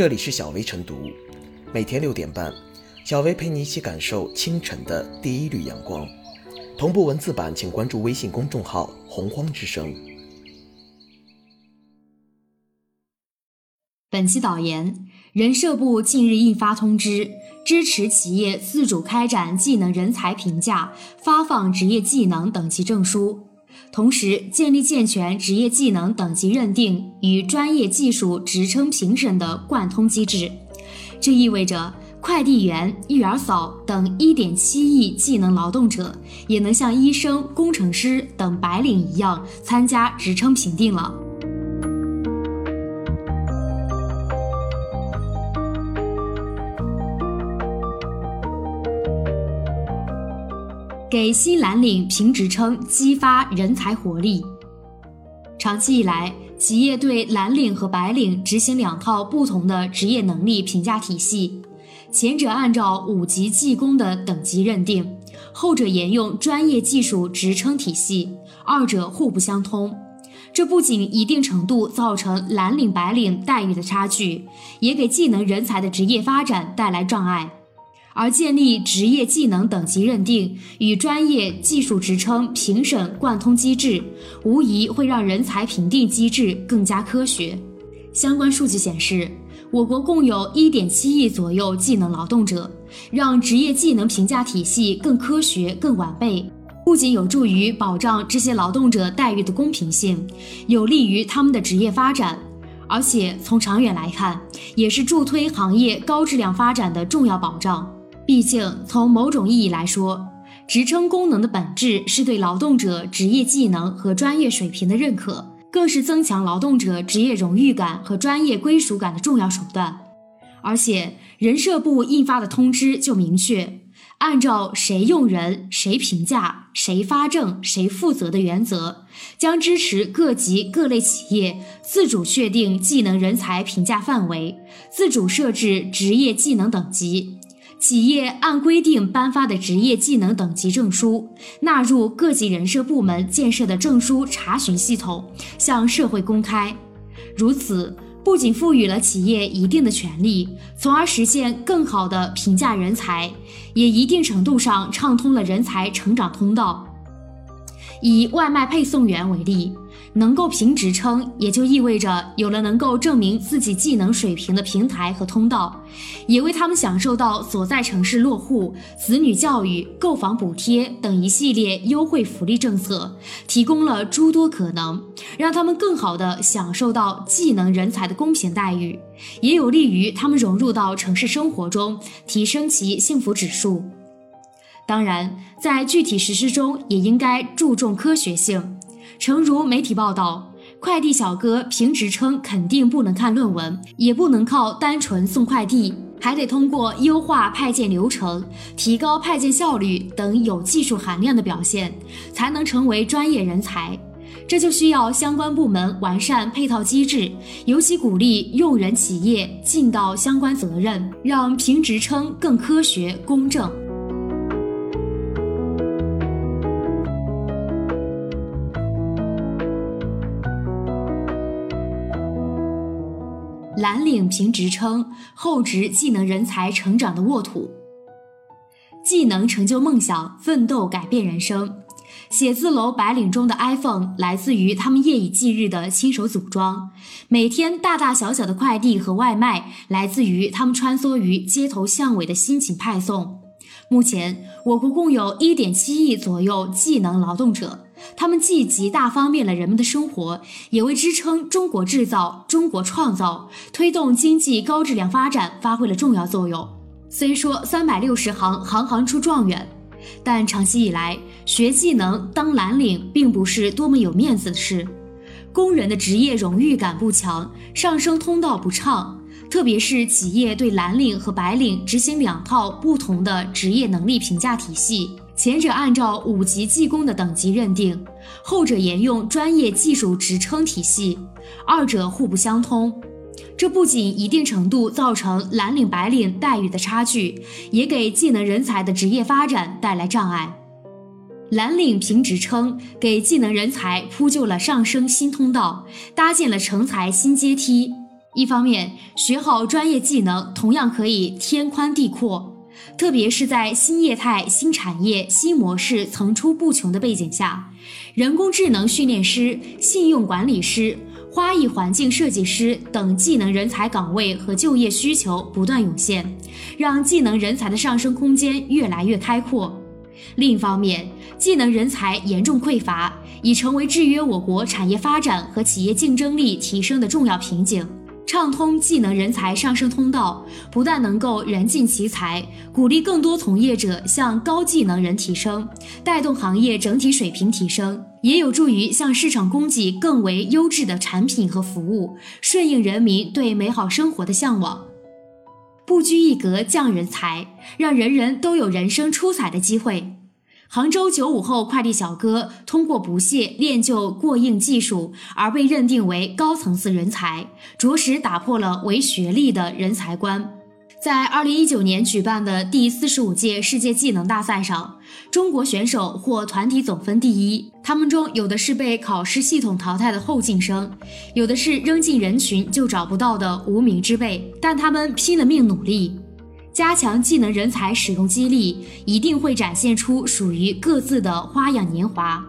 这里是小薇晨读，每天六点半，小薇陪你一起感受清晨的第一缕阳光。同步文字版，请关注微信公众号“洪荒之声”。本期导言：人社部近日印发通知，支持企业自主开展技能人才评价、发放职业技能等级证书。同时，建立健全职业技能等级认定与专业技术职称评审的贯通机制。这意味着，快递员、育儿嫂等1.7亿技能劳动者也能像医生、工程师等白领一样参加职称评定了。给新蓝领评职称，激发人才活力。长期以来，企业对蓝领和白领执行两套不同的职业能力评价体系，前者按照五级技工的等级认定，后者沿用专业技术职称体系，二者互不相通。这不仅一定程度造成蓝领白领待遇的差距，也给技能人才的职业发展带来障碍。而建立职业技能等级认定与专业技术职称评审贯通机制，无疑会让人才评定机制更加科学。相关数据显示，我国共有1.7亿左右技能劳动者，让职业技能评价体系更科学、更完备，不仅有助于保障这些劳动者待遇的公平性，有利于他们的职业发展，而且从长远来看，也是助推行业高质量发展的重要保障。毕竟，从某种意义来说，职称功能的本质是对劳动者职业技能和专业水平的认可，更是增强劳动者职业荣誉感和专业归属感的重要手段。而且，人社部印发的通知就明确，按照谁用人、谁评价、谁发证、谁负责的原则，将支持各级各类企业自主确定技能人才评价范围，自主设置职业技能等级。企业按规定颁发的职业技能等级证书纳入各级人社部门建设的证书查询系统，向社会公开。如此，不仅赋予了企业一定的权利，从而实现更好的评价人才，也一定程度上畅通了人才成长通道。以外卖配送员为例。能够评职称，也就意味着有了能够证明自己技能水平的平台和通道，也为他们享受到所在城市落户、子女教育、购房补贴等一系列优惠福利政策提供了诸多可能，让他们更好地享受到技能人才的公平待遇，也有利于他们融入到城市生活中，提升其幸福指数。当然，在具体实施中，也应该注重科学性。诚如媒体报道，快递小哥评职称肯定不能看论文，也不能靠单纯送快递，还得通过优化派件流程、提高派件效率等有技术含量的表现，才能成为专业人才。这就需要相关部门完善配套机制，尤其鼓励用人企业尽到相关责任，让评职称更科学公正。蓝领评职称，厚植技能人才成长的沃土。技能成就梦想，奋斗改变人生。写字楼白领中的 iPhone 来自于他们夜以继日的亲手组装，每天大大小小的快递和外卖来自于他们穿梭于街头巷尾的辛勤派送。目前，我国共有1.7亿左右技能劳动者。他们既极大方便了人们的生活，也为支撑中国制造、中国创造、推动经济高质量发展发挥了重要作用。虽说三百六十行，行行出状元，但长期以来，学技能当蓝领并不是多么有面子的事。工人的职业荣誉感不强，上升通道不畅。特别是企业对蓝领和白领执行两套不同的职业能力评价体系。前者按照五级技工的等级认定，后者沿用专业技术职称体系，二者互不相通。这不仅一定程度造成蓝领白领待遇的差距，也给技能人才的职业发展带来障碍。蓝领评职称给技能人才铺就了上升新通道，搭建了成才新阶梯。一方面，学好专业技能同样可以天宽地阔，特别是在新业态、新产业、新模式层出不穷的背景下，人工智能训练师、信用管理师、花艺环境设计师等技能人才岗位和就业需求不断涌现，让技能人才的上升空间越来越开阔。另一方面，技能人才严重匮乏，已成为制约我国产业发展和企业竞争力提升的重要瓶颈。畅通技能人才上升通道，不但能够人尽其才，鼓励更多从业者向高技能人提升，带动行业整体水平提升，也有助于向市场供给更为优质的产品和服务，顺应人民对美好生活的向往。不拘一格降人才，让人人都有人生出彩的机会。杭州九五后快递小哥通过不懈练就过硬技术而被认定为高层次人才，着实打破了唯学历的人才观。在二零一九年举办的第四十五届世界技能大赛上，中国选手获团体总分第一。他们中有的是被考试系统淘汰的后进生，有的是扔进人群就找不到的无名之辈，但他们拼了命努力。加强技能人才使用激励，一定会展现出属于各自的花样年华。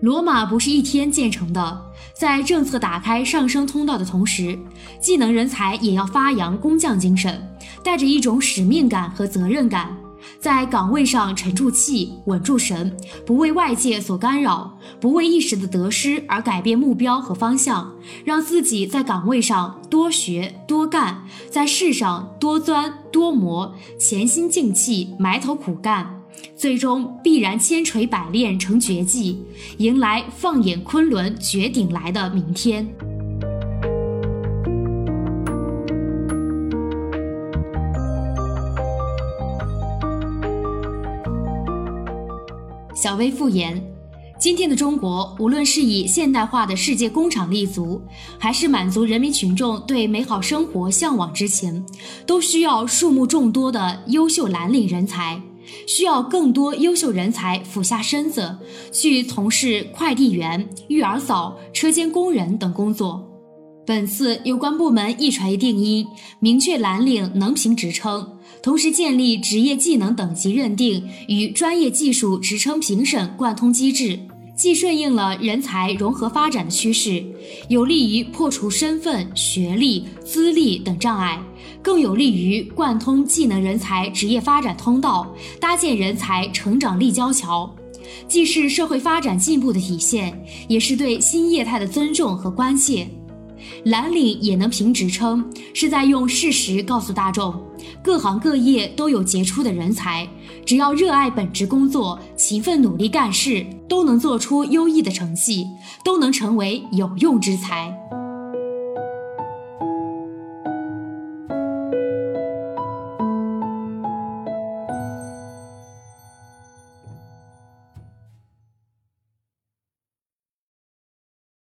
罗马不是一天建成的，在政策打开上升通道的同时，技能人才也要发扬工匠精神，带着一种使命感和责任感。在岗位上沉住气、稳住神，不为外界所干扰，不为一时的得失而改变目标和方向，让自己在岗位上多学多干，在事上多钻多磨，潜心静气，埋头苦干，最终必然千锤百炼成绝技，迎来放眼昆仑绝顶来的明天。小微复言，今天的中国，无论是以现代化的世界工厂立足，还是满足人民群众对美好生活向往之情，都需要数目众多的优秀蓝领人才，需要更多优秀人才俯下身子去从事快递员、育儿嫂、车间工人等工作。本次有关部门一锤定音，明确蓝领能评职称。同时建立职业技能等级认定与专业技术职称评审贯通机制，既顺应了人才融合发展的趋势，有利于破除身份、学历、资历等障碍，更有利于贯通技能人才职业发展通道，搭建人才成长立交桥，既是社会发展进步的体现，也是对新业态的尊重和关切。蓝领也能评职称，是在用事实告诉大众，各行各业都有杰出的人才，只要热爱本职工作，勤奋努力干事，都能做出优异的成绩，都能成为有用之才。